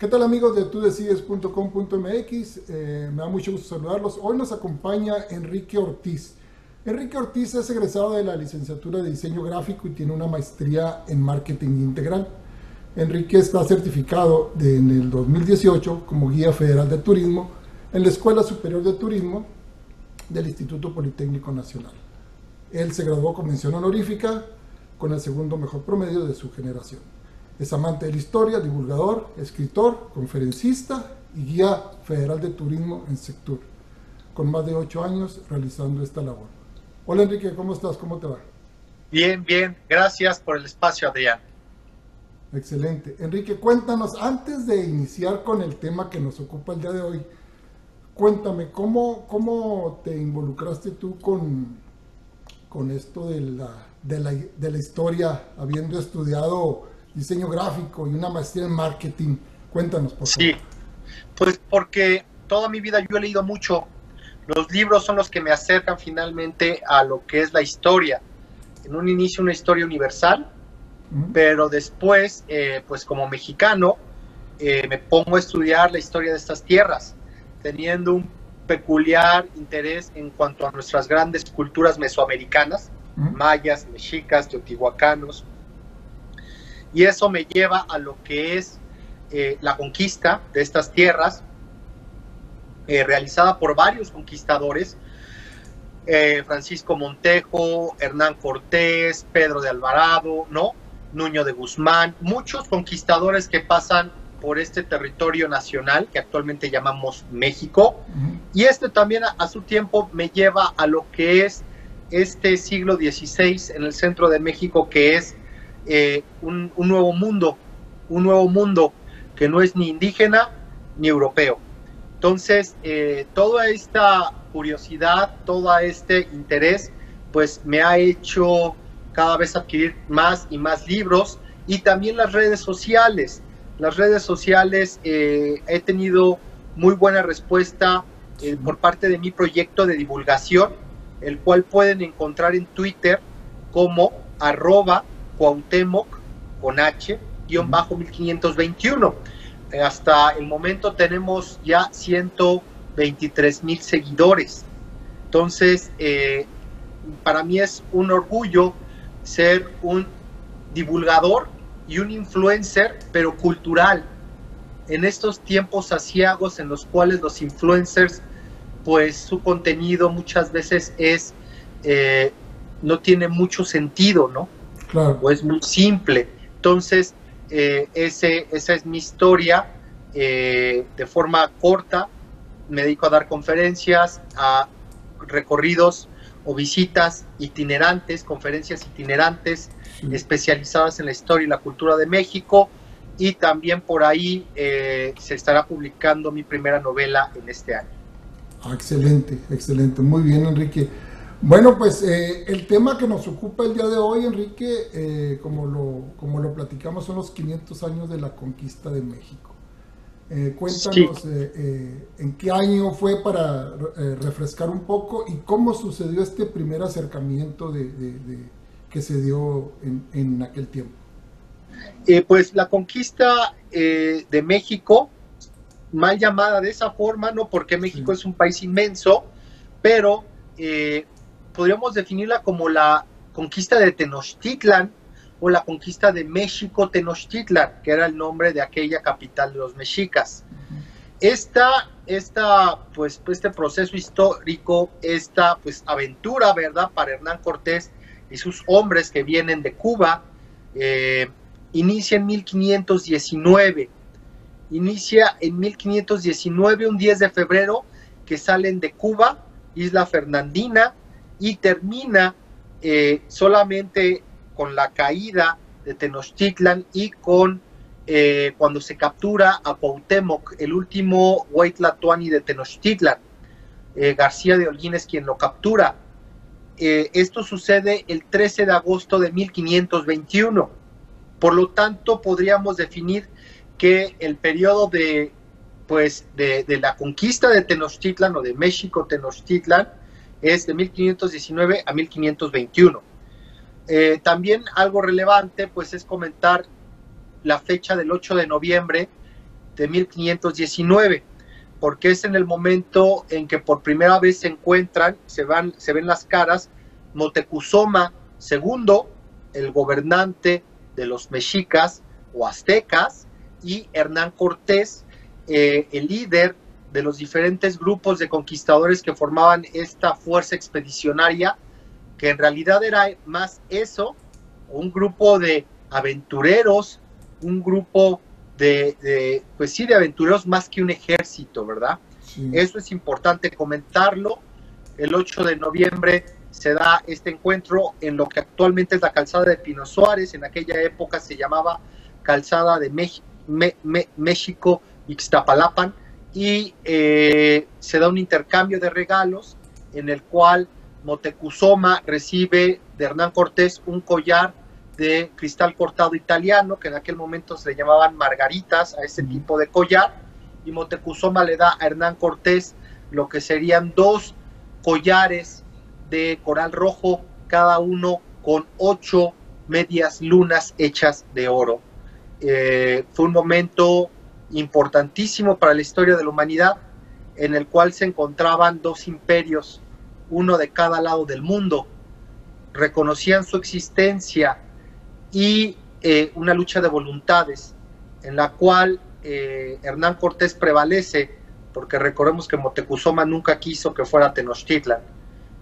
¿Qué tal amigos de tudecides.com.mx? Eh, me da mucho gusto saludarlos. Hoy nos acompaña Enrique Ortiz. Enrique Ortiz es egresado de la licenciatura de diseño gráfico y tiene una maestría en marketing integral. Enrique está certificado en el 2018 como guía federal de turismo en la Escuela Superior de Turismo del Instituto Politécnico Nacional. Él se graduó con mención honorífica con el segundo mejor promedio de su generación. Es amante de la historia, divulgador, escritor, conferencista y guía federal de turismo en sector, con más de ocho años realizando esta labor. Hola Enrique, ¿cómo estás? ¿Cómo te va? Bien, bien. Gracias por el espacio, Adrián. Excelente. Enrique, cuéntanos, antes de iniciar con el tema que nos ocupa el día de hoy, cuéntame, ¿cómo, cómo te involucraste tú con, con esto de la, de, la, de la historia, habiendo estudiado diseño gráfico y una maestría en marketing. Cuéntanos, por favor. Sí, pues porque toda mi vida yo he leído mucho. Los libros son los que me acercan finalmente a lo que es la historia. En un inicio una historia universal, pero después, eh, pues como mexicano, eh, me pongo a estudiar la historia de estas tierras, teniendo un peculiar interés en cuanto a nuestras grandes culturas mesoamericanas, mayas, mexicas, teotihuacanos, y eso me lleva a lo que es eh, la conquista de estas tierras, eh, realizada por varios conquistadores, eh, Francisco Montejo, Hernán Cortés, Pedro de Alvarado, ¿no? Nuño de Guzmán, muchos conquistadores que pasan por este territorio nacional que actualmente llamamos México. Y este también a, su tiempo me lleva a lo que es este siglo XVI en el centro de México, que es eh, un, nuevo mundo, un nuevo mundo que no es ni indígena ni europeo. Entonces, eh, toda esta curiosidad, todo este interés, pues me ha hecho cada vez adquirir más y más libros y también las redes sociales. Las redes sociales eh, he tenido muy buena respuesta por parte de mi proyecto de divulgación, el cual pueden encontrar en Twitter como arroba Cuauhtémoc con H, guion bajo 1521. Eh, hasta el momento tenemos ya 123 mil seguidores. Entonces, eh, para mí es un orgullo ser un divulgador y un influencer, pero cultural. En estos tiempos asiagos en los cuales los influencers, pues su contenido muchas veces es, eh, no tiene mucho sentido, ¿no? O es muy simple. Entonces, eh, ese, esa es mi historia. Eh, de forma corta, me dedico a dar conferencias, a recorridos o visitas itinerantes, conferencias itinerantes especializadas en la historia y la cultura de México. Y también por ahí eh, se estará publicando mi primera novela en este año. Ah, excelente, excelente. Muy bien, Enrique. Bueno, pues eh, el tema que nos ocupa el día de hoy, Enrique, eh, como, lo, como lo platicamos, son los 500 años de la conquista de México. Eh, cuéntanos en qué año fue para refrescar un poco y cómo sucedió este primer acercamiento de, que se dio en, aquel tiempo. pues la conquista de México, mal llamada de esa forma, no porque México es un país inmenso, pero podríamos definirla como la conquista de Tenochtitlan o la conquista de México Tenochtitlan, que era el nombre de aquella capital de los mexicas. Esta, esta, pues, este proceso histórico, esta pues, aventura, ¿verdad?, para Hernán Cortés y sus hombres que vienen de Cuba, eh, inicia en 1519. Inicia en 1519, un 10 de febrero, que salen de Cuba, Isla Fernandina, y termina eh, solamente con la caída de Tenochtitlan y con eh, cuando se captura a Cuauhtémoc, el último Huaytlatuani de Tenochtitlan. Eh, García de Holguín es quien lo captura. esto sucede el 13 de agosto de 1521. Por lo tanto, podríamos definir que el periodo de, pues, de, de la conquista de Tenochtitlan o de México Tenochtitlan es de 1519 a 1521. Eh, también algo relevante pues es comentar la fecha del 8 de noviembre de 1519, porque es en el momento en que por primera vez se encuentran, se, van, se ven las caras, Motecuzoma II, el gobernante de los mexicas o aztecas, y Hernán Cortés, eh, el líder de los diferentes grupos de conquistadores que formaban esta fuerza expedicionaria, que en realidad era más eso, un grupo de aventureros, un grupo de, pues sí, de aventureros más que un ejército, ¿verdad? Eso es importante comentarlo. El 8 de noviembre se da este encuentro en lo que actualmente es la calzada de Pino Suárez, en aquella época se llamaba calzada de México Ixtapalapan, y eh, se da un intercambio de regalos en el cual Motecuzoma recibe de Hernán Cortés un collar de cristal cortado italiano, que en aquel momento se le llamaban margaritas a ese tipo de collar, y Motecuzoma le da a Hernán Cortés lo que serían dos collares de coral rojo, cada uno con ocho medias lunas hechas de oro. Eh, fue un momento importantísimo para la historia de la humanidad, en el cual se encontraban dos imperios, uno de cada lado del mundo, reconocían su existencia y eh, una lucha de voluntades, en la cual eh, Hernán Cortés prevalece, porque recordemos que Motecuzoma nunca quiso que fuera Tenochtitlan,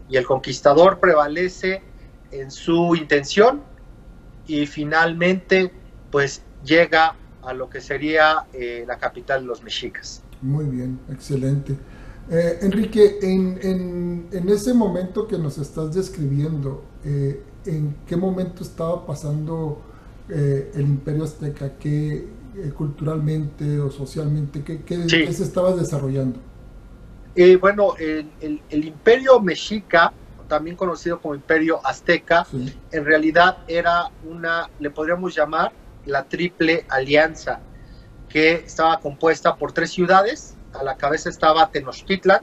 y el conquistador prevalece en su intención y finalmente pues llega a lo que sería eh, la capital de los mexicas. Muy bien, excelente. Eh, Enrique, en, en, ese momento que nos estás describiendo, eh, ¿en qué momento estaba pasando el imperio azteca? ¿Qué culturalmente o socialmente, qué, qué, se estaba desarrollando? bueno, el, el, imperio mexica, también conocido como imperio azteca, en realidad era una, le podríamos llamar, la Triple Alianza, que estaba compuesta por tres ciudades. A la cabeza estaba Tenochtitlan,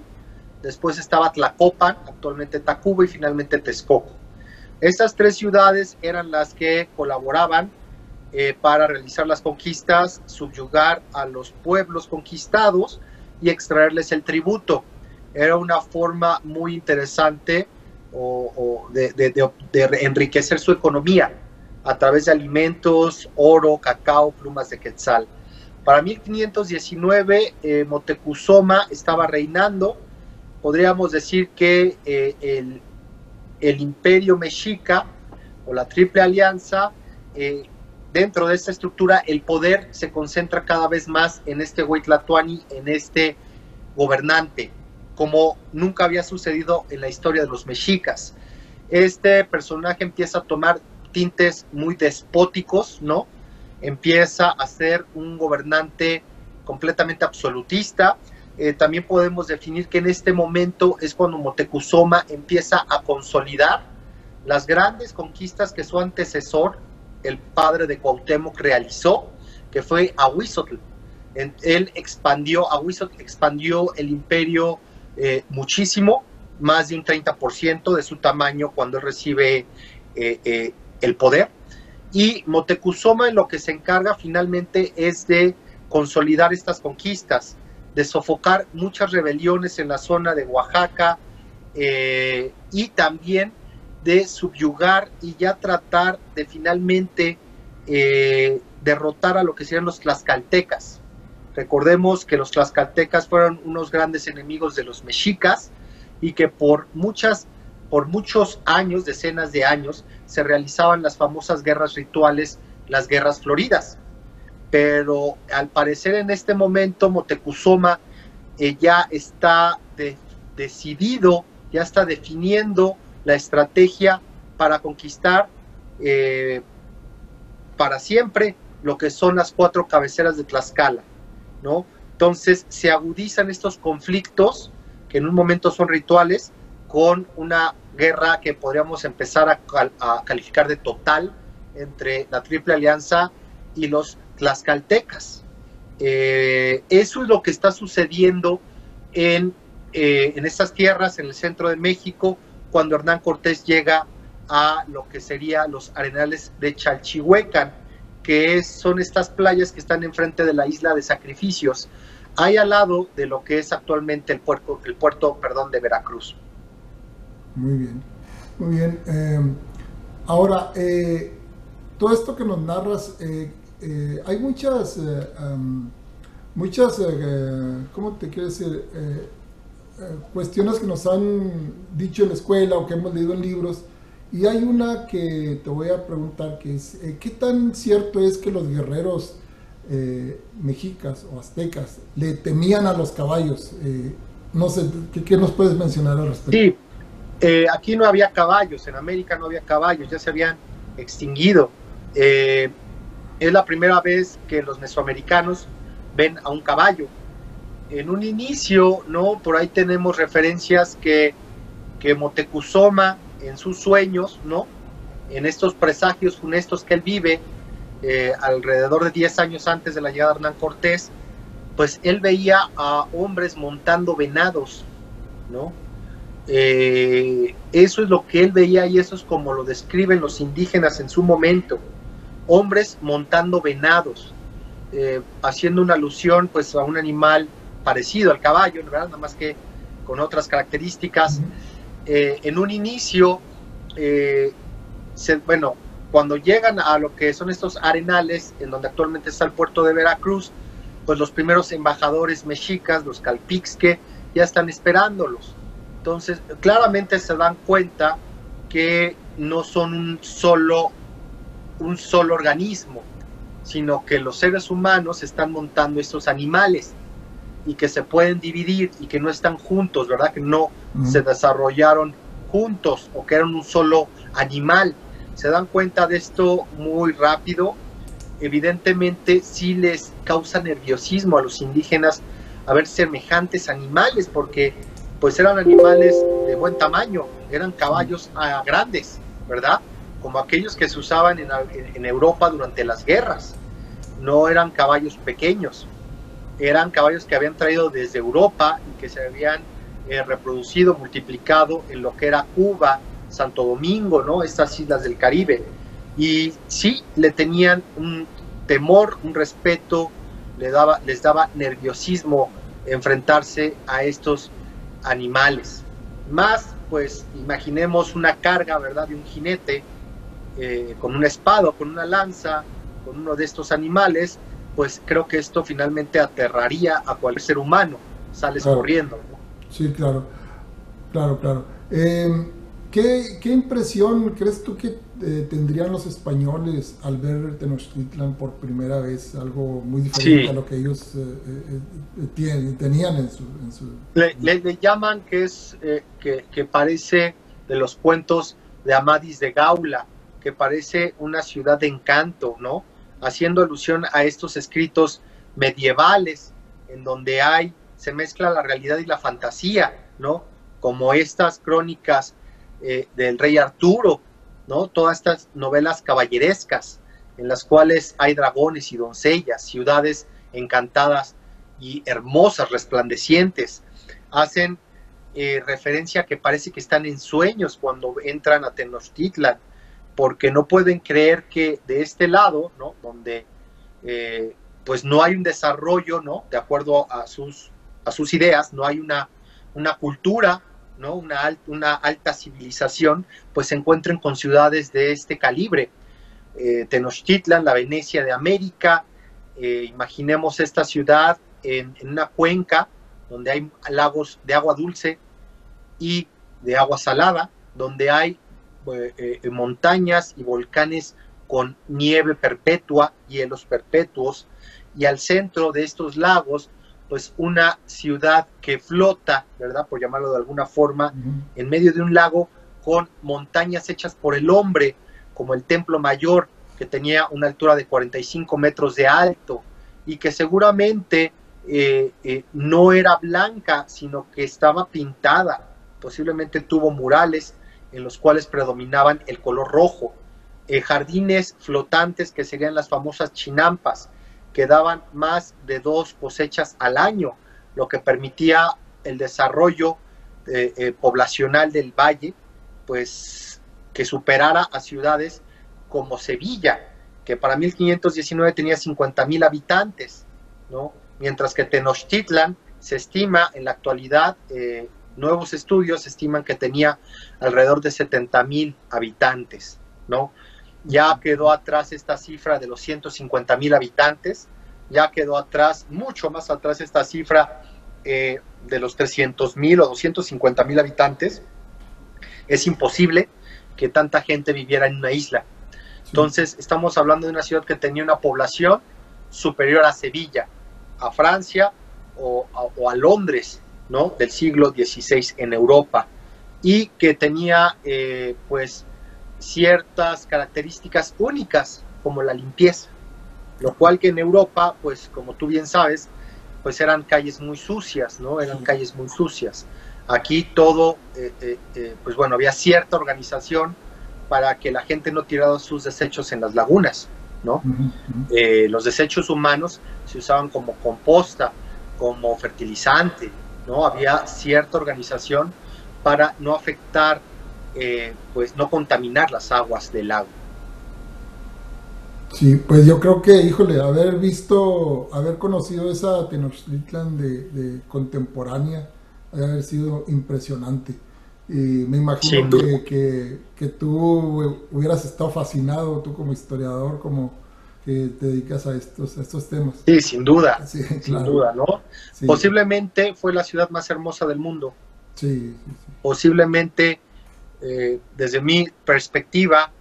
después estaba Tlacopan, actualmente Tacuba y finalmente Texcoco. Estas tres ciudades eran las que colaboraban eh, para realizar las conquistas, subyugar a los pueblos conquistados y extraerles el tributo. Era una forma muy interesante de enriquecer su economía a través de alimentos, oro, cacao, plumas de quetzal. Para 1519, eh, Motecuzoma estaba reinando. Podríamos decir que eh, el, el, imperio mexica o la Triple Alianza, eh, dentro de esta estructura, el poder se concentra cada vez más en este Huitlatuani, en este gobernante, como nunca había sucedido en la historia de los mexicas. Este personaje empieza a tomar tintes muy despóticos, ¿no? Empieza a ser un gobernante completamente absolutista. Eh, también podemos definir que en este momento es cuando Motecuzoma empieza a consolidar las grandes conquistas que su antecesor, el padre de Cuauhtémoc, realizó, que fue Ahuizotl. Él expandió, Ahuizotl expandió el imperio eh, muchísimo, más de un 30% de su tamaño cuando recibe eh, el poder. Y Motecuzoma en lo que se encarga finalmente es de consolidar estas conquistas, de sofocar muchas rebeliones en la zona de Oaxaca eh, y también de subyugar y ya tratar de finalmente eh, derrotar a lo que serían los tlaxcaltecas. Recordemos que los tlaxcaltecas fueron unos grandes enemigos de los mexicas y que por muchas por muchos años, decenas de años, se realizaban las famosas guerras rituales, las guerras floridas. Pero al parecer en este momento Motecuzoma eh, ya está decidido, ya está definiendo la estrategia para conquistar eh, para siempre lo que son las cuatro cabeceras de Tlaxcala, ¿no? Entonces se agudizan estos conflictos, que en un momento son rituales, con una guerra que podríamos empezar a, calificar de total entre la Triple Alianza y los tlaxcaltecas. Eh, eso es lo que está sucediendo en, eh, en estas tierras, en el centro de México, cuando Hernán Cortés llega a lo que serían los arenales de Chalchihuecan, que son estas playas que están enfrente de la isla de sacrificios, ahí al lado de lo que es actualmente el puerto, el puerto perdón, de Veracruz. Muy bien, muy bien. Eh, ahora, eh, todo esto que nos narras, eh, hay muchas, muchas, ¿cómo te quiero decir? cuestiones que nos han dicho en la escuela o que hemos leído en libros. Y hay una que te voy a preguntar, que es, ¿qué tan cierto es que los guerreros eh, mexicas o aztecas le temían a los caballos. Eh, no sé, ¿qué, nos puedes mencionar al respecto? Sí, eh, aquí no había caballos, en América no había caballos, ya se habían extinguido. es la primera vez que los mesoamericanos ven a un caballo. En un inicio, ¿no? Por ahí tenemos referencias que, que Motecuzoma en sus sueños, ¿no? En estos presagios funestos que él vive, eh, alrededor de 10 años antes de la llegada de Hernán Cortés, pues él veía a hombres montando venados, ¿no? Eh, eso es lo que él veía y eso es como lo describen los indígenas en su momento, hombres montando venados, eh, haciendo una alusión pues a un animal parecido al caballo. Nada más que con otras características. en un inicio, bueno, cuando llegan a lo que son estos arenales, en donde actualmente está el puerto de Veracruz, pues los primeros embajadores mexicas, los calpixque, ya están esperándolos. Entonces, claramente se dan cuenta que no son un solo, un solo organismo, sino que los seres humanos están montando estos animales y que se pueden dividir y que no están juntos, ¿verdad? Que no se desarrollaron juntos o que eran un solo animal se dan cuenta de esto muy rápido. Evidentemente sí les causa nerviosismo a los indígenas a ver semejantes animales, porque pues eran animales de buen tamaño, eran caballos ah, grandes, ¿verdad? Como aquellos que se usaban en, Europa durante las guerras. No eran caballos pequeños, eran caballos que habían traído desde Europa y que se habían eh, reproducido, multiplicado en lo que era Cuba, Santo Domingo, ¿no? Estas islas del Caribe. Y sí, le tenían un temor, un respeto, le daba, les daba nerviosismo enfrentarse a estos animales. Más, pues, imaginemos una carga, ¿verdad?, de un jinete eh, con una espada, con una lanza, con uno de estos animales, pues creo que esto finalmente aterraría a cualquier ser humano. Sales corriendo. Sí, claro, claro, claro. Eh, ¿Qué, impresión crees tú que eh, tendrían los españoles al ver Tenochtitlan por primera vez? Algo muy diferente a lo que ellos eh, eh, tenían en su... Le, llaman que es que, que, parece de los cuentos de Amadis de Gaula, que parece una ciudad de encanto, ¿no? Haciendo alusión a estos escritos medievales en donde hay, se mezcla la realidad y la fantasía, ¿no? Como estas crónicas eh, del rey Arturo, ¿no? Todas estas novelas caballerescas en las cuales hay dragones y doncellas, ciudades encantadas y hermosas, resplandecientes, hacen eh, referencia que parece que están en sueños cuando entran a Tenochtitlan, porque no pueden creer que de este lado, ¿no? Donde eh, pues no hay un desarrollo, ¿no? De acuerdo a sus, a sus ideas, no hay una, una cultura ¿no? una, una alta civilización, pues se encuentren con ciudades de este calibre. Eh, Tenochtitlan, la Venecia de América, eh, imaginemos esta ciudad en, una cuenca donde hay lagos de agua dulce y de agua salada, donde hay eh, montañas y volcanes con nieve perpetua, hielos perpetuos, y al centro de estos lagos pues una ciudad que flota, ¿verdad? Por llamarlo de alguna forma, en medio de un lago con montañas hechas por el hombre, como el Templo Mayor, que tenía una altura de 45 metros de alto y que seguramente eh, eh, no era blanca, sino que estaba pintada. Posiblemente tuvo murales en los cuales predominaban el color rojo. Eh, jardines flotantes que serían las famosas chinampas, que daban más de dos cosechas al año, lo que permitía el desarrollo eh, eh, poblacional del valle, pues que superara a ciudades como Sevilla. que para 1519 tenía 50 mil habitantes, ¿no? mientras que Tenochtitlan se estima en la actualidad, eh, nuevos estudios estiman que tenía alrededor de 70 mil habitantes, ¿no? Ya quedó atrás esta cifra de los 150 mil habitantes, ya quedó atrás, mucho más atrás esta cifra eh, de los 300 mil o 250 mil habitantes. Es imposible que tanta gente viviera en una isla. Entonces, estamos hablando de una ciudad que tenía una población superior a Sevilla, a Francia o a, Londres, ¿no? Del siglo XVI en Europa y que tenía, eh, pues, ciertas características únicas como la limpieza, lo cual que en Europa, pues, como tú bien sabes, pues eran calles muy sucias, ¿no? Eran calles muy sucias. Aquí todo, eh, eh, pues bueno, había cierta organización para que la gente no tirara sus desechos en las lagunas, ¿no? Eh, los desechos humanos se usaban como composta, como fertilizante, ¿no? Había cierta organización para no afectar, eh, pues no contaminar las aguas del lago. Sí, pues yo creo que, híjole, haber visto, haber conocido esa Tenochtitlan de, de contemporánea, haber sido impresionante. Y me imagino que, que, tú hubieras estado fascinado, tú como historiador, como que te dedicas a estos, estos temas. Sí, sin duda, sin duda, ¿no? Posiblemente fue la ciudad más hermosa del mundo. Sí. Posiblemente, eh, desde mi perspectiva,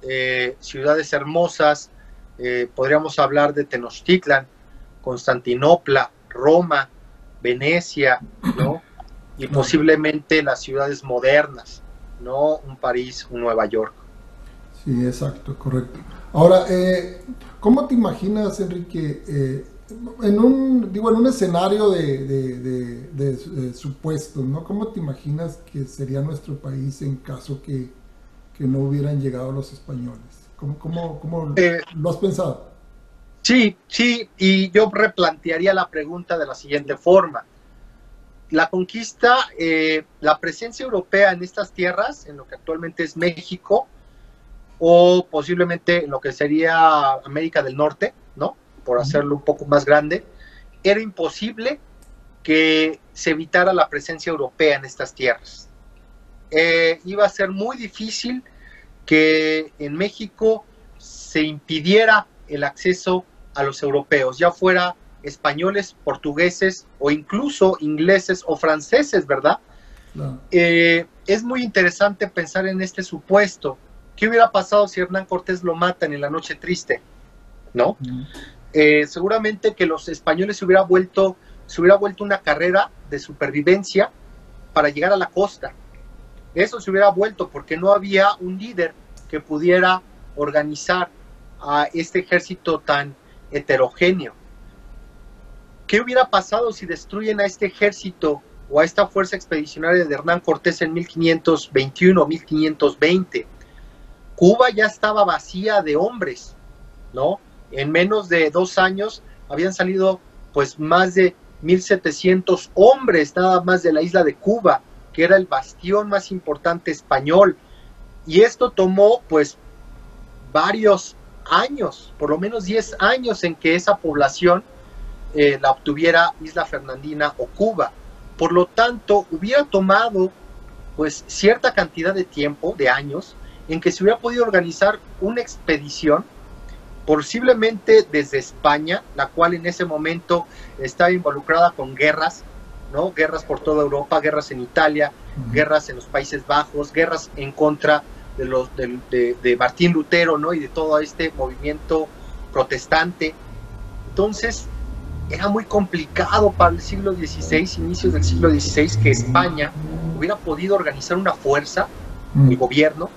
eh, ciudades hermosas, eh, podríamos hablar de Tenochtitlan, Constantinopla, Roma, Venecia, ¿no? y posiblemente las ciudades modernas, no un París, un Nueva York. Sí, exacto, correcto. Ahora, ¿cómo te imaginas, Enrique, en un digo en un escenario de, supuesto, ¿no? ¿Cómo te imaginas que sería nuestro país en caso que, no hubieran llegado los españoles? ¿Cómo, cómo, cómo eh, lo has pensado? Sí, sí, y yo replantearía la pregunta de la siguiente forma la conquista, eh, la presencia europea en estas tierras, en lo que actualmente es México, o posiblemente en lo que sería América del Norte, ¿no? Por hacerlo un poco más grande, era imposible que se evitara la presencia europea en estas tierras. Eh, iba a ser muy difícil que en México se impidiera el acceso a los europeos, ya fuera españoles, portugueses o incluso ingleses o franceses, ¿verdad? Eh, es muy interesante pensar en este supuesto. ¿Qué hubiera pasado si Hernán Cortés lo matan en la noche triste? ¿No? Eh, seguramente que los españoles se hubiera vuelto, se hubiera vuelto una carrera de supervivencia para llegar a la costa. Eso se hubiera vuelto porque no había un líder que pudiera organizar a este ejército tan heterogéneo. ¿Qué hubiera pasado si destruyen a este ejército o a esta fuerza expedicionaria de Hernán Cortés en 1521 o 1520? Cuba ya estaba vacía de hombres, ¿no? En menos de dos años habían salido pues más de 1700 hombres nada más de la isla de Cuba, que era el bastión más importante español. Y esto tomó pues varios años, por lo menos 10 años en que esa población eh, la obtuviera Isla Fernandina o Cuba. Por lo tanto, hubiera tomado pues cierta cantidad de tiempo, de años, en que se hubiera podido organizar una expedición, posiblemente desde España, la cual en ese momento estaba involucrada con guerras, ¿no? Guerras por toda Europa, guerras en Italia, guerras en los Países Bajos, guerras en contra de, los, de, de Martín Lutero, ¿no? Y de todo este movimiento protestante. Entonces, era muy complicado para el siglo XVI, inicios del siglo XVI, que España hubiera podido organizar una fuerza, el gobierno,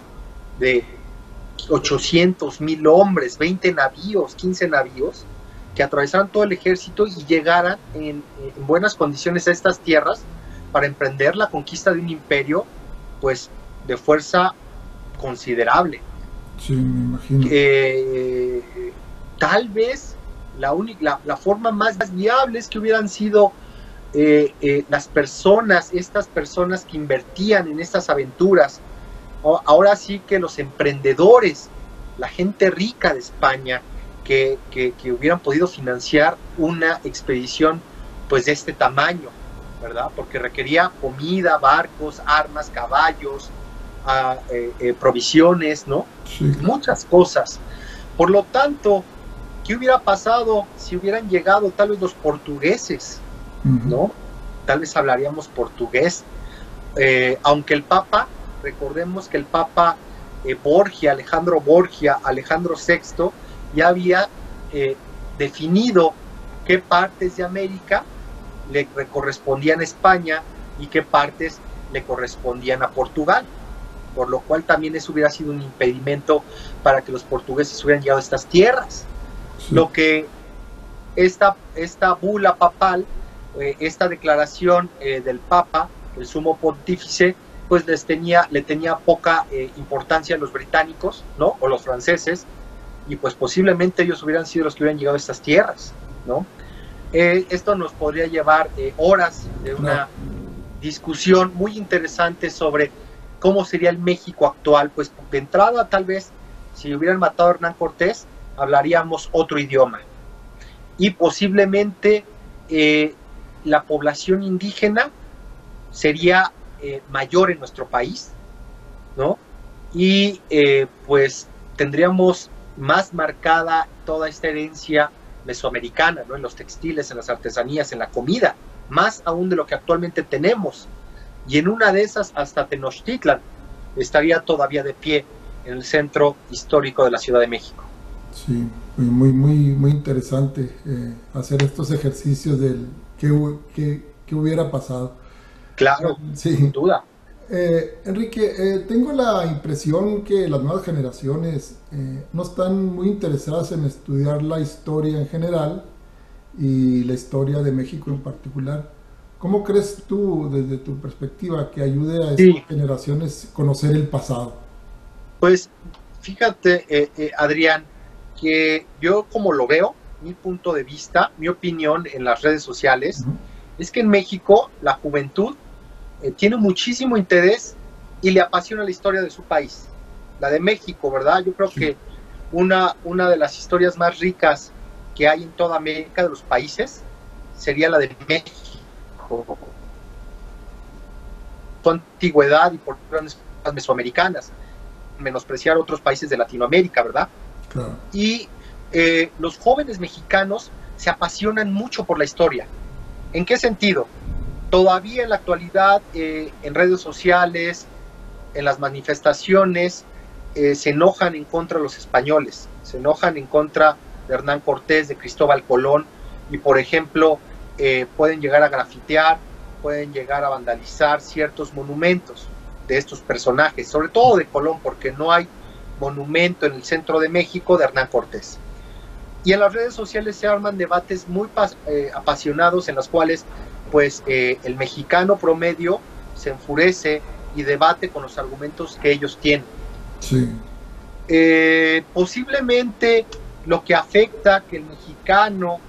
de 800 mil hombres, 20 navíos, 15 navíos, que atravesaran todo el ejército y llegaran en, buenas condiciones a estas tierras para emprender la conquista de un imperio, pues, de fuerza considerable. Sí, me imagino. Eh, tal vez la, única, la, forma más viable es que hubieran sido eh, eh, las personas, estas personas que invertían en estas aventuras, ahora sí que los emprendedores la gente rica de España que, que, hubieran podido financiar una expedición pues de este tamaño, ¿verdad? Porque requería comida, barcos, armas, caballos, ah, eh, eh, provisiones, ¿no? Muchas cosas. Por lo tanto, ¿qué hubiera pasado si hubieran llegado tal vez los portugueses, ¿no? Tal vez hablaríamos portugués, eh, aunque el Papa, recordemos que el Papa Borgia, Alejandro Borgia, Alejandro VI, ya había eh, definido qué partes de América le, correspondían a España y qué partes le correspondían a Portugal, por lo cual también eso hubiera sido un impedimento para que los portugueses hubieran llegado a estas tierras. Lo que esta, esta bula papal, eh, esta declaración eh, del Papa, el sumo pontífice, pues les tenía, le tenía poca importancia a los británicos, ¿no? O los franceses, y pues posiblemente ellos hubieran sido los que hubieran llegado a estas tierras, ¿no? Eh, esto nos podría llevar eh, horas de una discusión muy interesante sobre cómo sería el México actual, pues de entrada tal vez si hubieran matado a Hernán Cortés hablaríamos otro idioma y posiblemente eh, la población indígena sería mayor en nuestro país, ¿no? Y pues tendríamos más marcada toda esta herencia mesoamericana, ¿no? en los textiles, en las artesanías, en la comida, más aún de lo que actualmente tenemos. Y en una de esas, hasta Tenochtitlan estaría todavía de pie en el centro histórico de la Ciudad de México. Sí, muy, muy, muy interesante eh, hacer estos ejercicios del qué, qué, hubiera pasado. Claro, sin duda. Eh, Enrique, eh, tengo la impresión que las nuevas generaciones eh, no están muy interesadas en estudiar la historia en general y la historia de México en particular. ¿Cómo crees tú, desde tu perspectiva, que ayude a esas generaciones conocer el pasado? Pues fíjate, Adrián, que yo como lo veo, mi punto de vista, mi opinión en las redes sociales, es que en México la juventud eh, tiene muchísimo interés y le apasiona la historia de su país, la de México, ¿verdad? Yo creo que una, una de las historias más ricas que hay en toda América de los países sería la de México. Su antigüedad y por grandes mesoamericanas, menospreciar otros países de Latinoamérica, ¿verdad? Y eh, los jóvenes mexicanos se apasionan mucho por la historia. ¿En qué sentido? Todavía en la actualidad, eh, en redes sociales, en las manifestaciones, eh, se enojan en contra de los españoles, se enojan en contra de Hernán Cortés, de Cristóbal Colón, y por ejemplo, eh, pueden llegar a grafitear, pueden llegar a vandalizar ciertos monumentos de estos personajes, sobre todo de Colón, porque no hay monumento en el centro de México de Hernán Cortés. Y en las redes sociales se arman debates muy apasionados en los cuales pues eh, el mexicano promedio se enfurece y debate con los argumentos que ellos tienen. Sí. Eh, posiblemente lo que afecta que el mexicano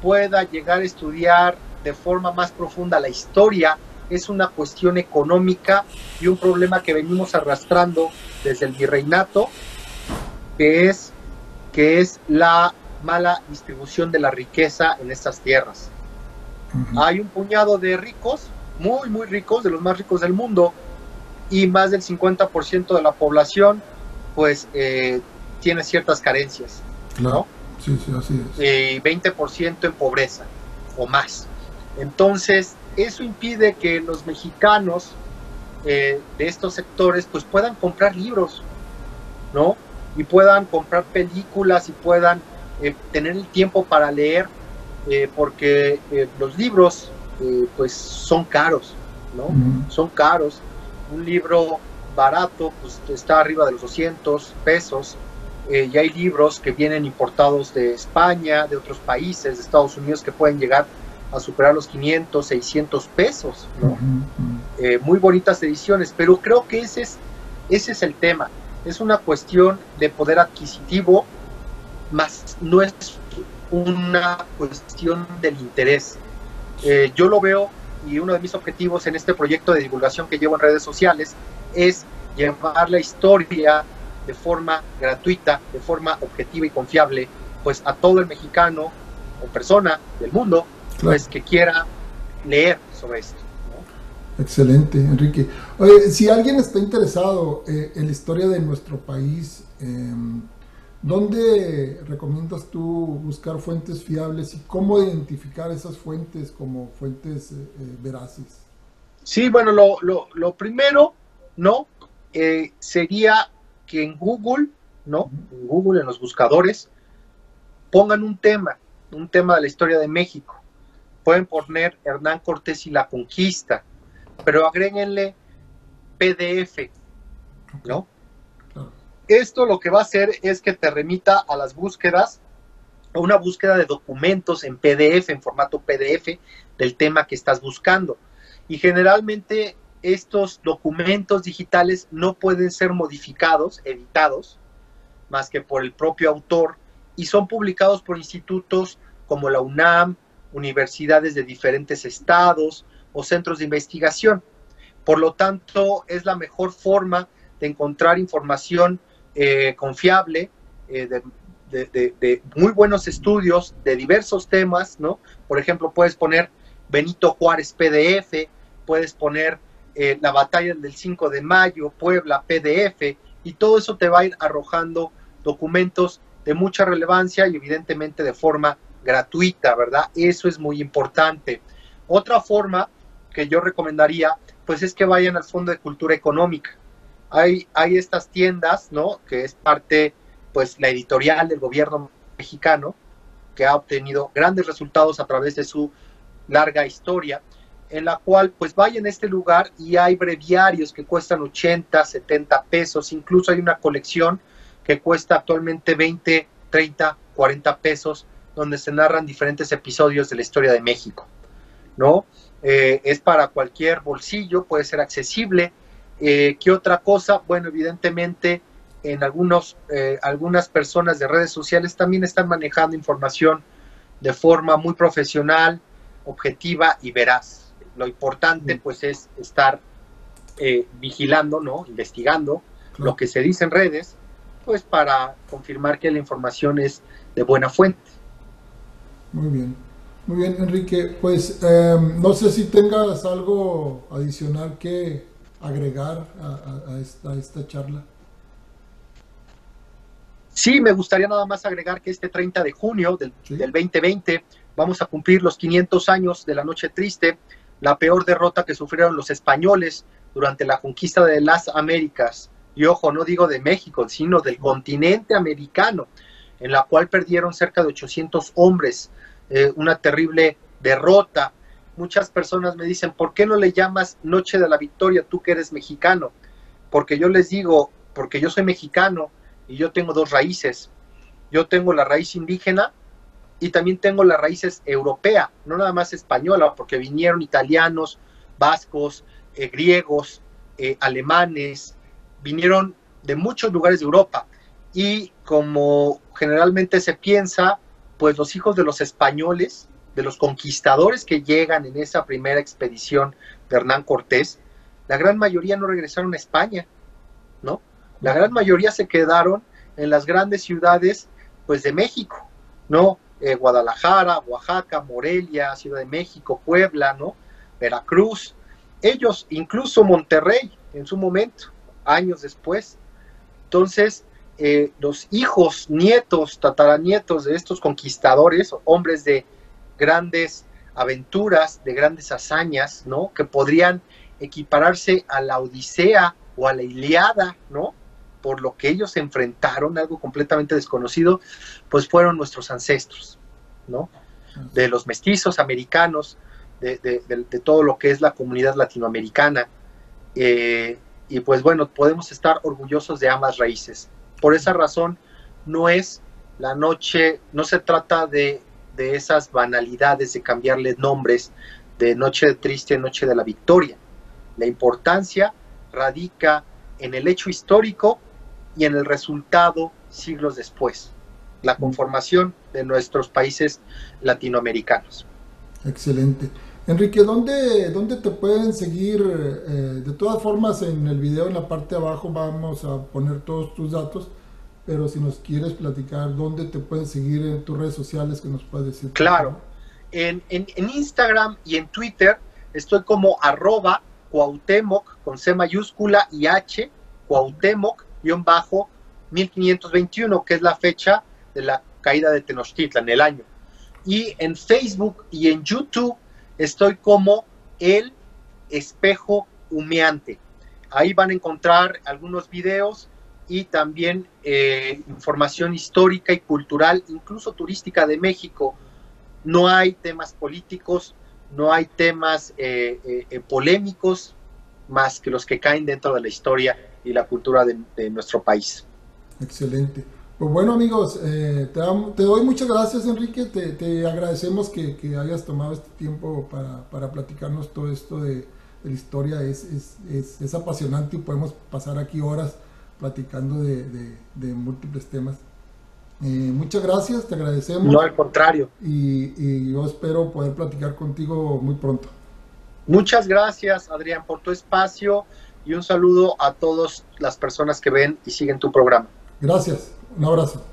pueda llegar a estudiar de forma más profunda la historia es una cuestión económica y un problema que venimos arrastrando desde el virreinato, que es, que es la mala distribución de la riqueza en estas tierras. Hay un puñado de ricos, muy, muy ricos, de los más ricos del mundo, y más del 50% de la población, pues, eh, tiene ciertas carencias. Claro. Sí, sí, así es. Y 20% en pobreza o más. Entonces, eso impide que los mexicanos eh, de estos sectores, pues, puedan comprar libros, ¿no? Y puedan comprar películas y puedan eh, tener el tiempo para leer eh, porque eh, los libros eh, pues son caros, ¿no? Son caros. Un libro barato pues está arriba de los 200 pesos y hay libros que vienen importados de España, de otros países, de Estados Unidos que pueden llegar a superar los 500, 600 pesos, ¿no? muy bonitas ediciones, pero creo que ese es, ese es el tema. Es una cuestión de poder adquisitivo, más no es una cuestión del interés. Eh, yo lo veo y uno de mis objetivos en este proyecto de divulgación que llevo en redes sociales es llevar la historia de forma gratuita, de forma objetiva y confiable, pues a todo el mexicano o persona del mundo, pues que quiera leer sobre esto. Excelente, Enrique. Oye, si alguien está interesado eh, en la historia de nuestro país, em, ¿dónde recomiendas tú buscar fuentes fiables y cómo identificar esas fuentes como fuentes eh, eh, veraces? Sí, bueno, lo, lo, lo primero, ¿no? sería que en Google, ¿no? En Google, en los buscadores, pongan un tema, un tema de la historia de México. Pueden poner Hernán Cortés y la conquista, pero agréguenle PDF, ¿no? Esto lo que va a hacer es que te remita a las búsquedas, a una búsqueda de documentos en PDF, en formato PDF, del tema que estás buscando. Y generalmente estos documentos digitales no pueden ser modificados, editados, más que por el propio autor, y son publicados por institutos como la UNAM, universidades de diferentes estados o centros de investigación. Por lo tanto, es la mejor forma de encontrar información eh, confiable, eh, de, muy buenos estudios de diversos temas, ¿no? Por ejemplo, puedes poner Benito Juárez PDF, puedes poner eh, la batalla del 5 de mayo, Puebla, PDF, y todo eso te va a ir arrojando documentos de mucha relevancia y evidentemente de forma gratuita, ¿verdad? Eso es muy importante. Otra forma que yo recomendaría, pues es que vayan al Fondo de Cultura Económica. Hay, hay estas tiendas, ¿no? Que es parte, pues, la editorial del gobierno mexicano, que ha obtenido grandes resultados a través de su larga historia en la cual pues vayan a este lugar y hay breviarios que cuestan 80, 70 pesos, incluso hay una colección que cuesta actualmente 20, 30, 40 pesos, donde se narran diferentes episodios de la historia de México, ¿no? Eh, es para cualquier bolsillo, puede ser accesible. Eh, ¿Qué otra cosa? Bueno, evidentemente en algunos, eh, algunas personas de redes sociales también están manejando información de forma muy profesional, objetiva y veraz lo importante pues es estar eh, vigilando, ¿no? Investigando lo que se dice en redes, pues para confirmar que la información es de buena fuente. Muy bien, muy bien Enrique, pues em, no sé si tengas algo adicional que agregar a, esta, charla. Sí, me gustaría nada más agregar que este 30 de junio del, del 2020 vamos a cumplir los 500 años de la Noche Triste, la peor derrota que sufrieron los españoles durante la conquista de las Américas, y ojo, no digo de México, sino del continente americano, en la cual perdieron cerca de 800 hombres, eh, una terrible derrota. Muchas personas me dicen, ¿por qué no le llamas Noche de la Victoria tú que eres mexicano? Porque yo les digo, porque yo soy mexicano y yo tengo dos raíces. Yo tengo la raíz indígena y también tengo las raíces europea, no nada más española, porque vinieron italianos, vascos, eh, griegos, eh, alemanes, vinieron de muchos lugares de Europa. Y como generalmente se piensa, pues los hijos de los españoles, de los conquistadores que llegan en esa primera expedición de Hernán Cortés, la gran mayoría no regresaron a España, ¿no? La gran mayoría se quedaron en las grandes ciudades, pues de México, ¿no? Eh, Guadalajara, Oaxaca, Morelia, Ciudad de México, Puebla, ¿no? Veracruz, ellos, incluso Monterrey en su momento, años después. Entonces, eh, los hijos, nietos, tataranietos de estos conquistadores, hombres de grandes aventuras, de grandes hazañas, ¿no? Que podrían equipararse a la Odisea o a la Iliada, ¿no? por lo que ellos enfrentaron, algo completamente desconocido, pues fueron nuestros ancestros, ¿no? De los mestizos americanos, de, todo lo que es la comunidad latinoamericana. Eh, y pues bueno, podemos estar orgullosos de ambas raíces. Por esa razón, no es la noche, no se trata de, de esas banalidades de cambiarle nombres de noche triste, noche de la victoria. La importancia radica en el hecho histórico y en el resultado siglos después, la conformación de nuestros países latinoamericanos. Excelente. Enrique, ¿dónde, ¿dónde te pueden seguir? Eh, de todas formas, en el video en la parte de abajo vamos a poner todos tus datos, pero si nos quieres platicar, ¿dónde te pueden seguir en tus redes sociales que nos puedes decir? Claro, en, en, en Instagram y en Twitter estoy como arroba Cuauhtémoc con C mayúscula y H, Cuauhtémoc, guion bajo 1521, que es la fecha de la caída de Tenochtitlan, el año. Y en Facebook y en YouTube estoy como el espejo humeante. Ahí van a encontrar algunos videos y también eh, información histórica y cultural, incluso turística de México. No hay temas políticos, no hay temas eh, eh, polémicos más que los que caen dentro de la historia y la cultura de, nuestro país. Excelente. Pues bueno amigos, te, doy muchas gracias Enrique, te, agradecemos que, hayas tomado este tiempo para, platicarnos todo esto de, la historia, es, es, apasionante y podemos pasar aquí horas platicando de, múltiples temas. Eh, muchas gracias, te agradecemos. No, al contrario. Y, yo espero poder platicar contigo muy pronto. Muchas gracias, Adrián, por tu espacio y un saludo a todas las personas que ven y siguen tu programa. Gracias, un abrazo.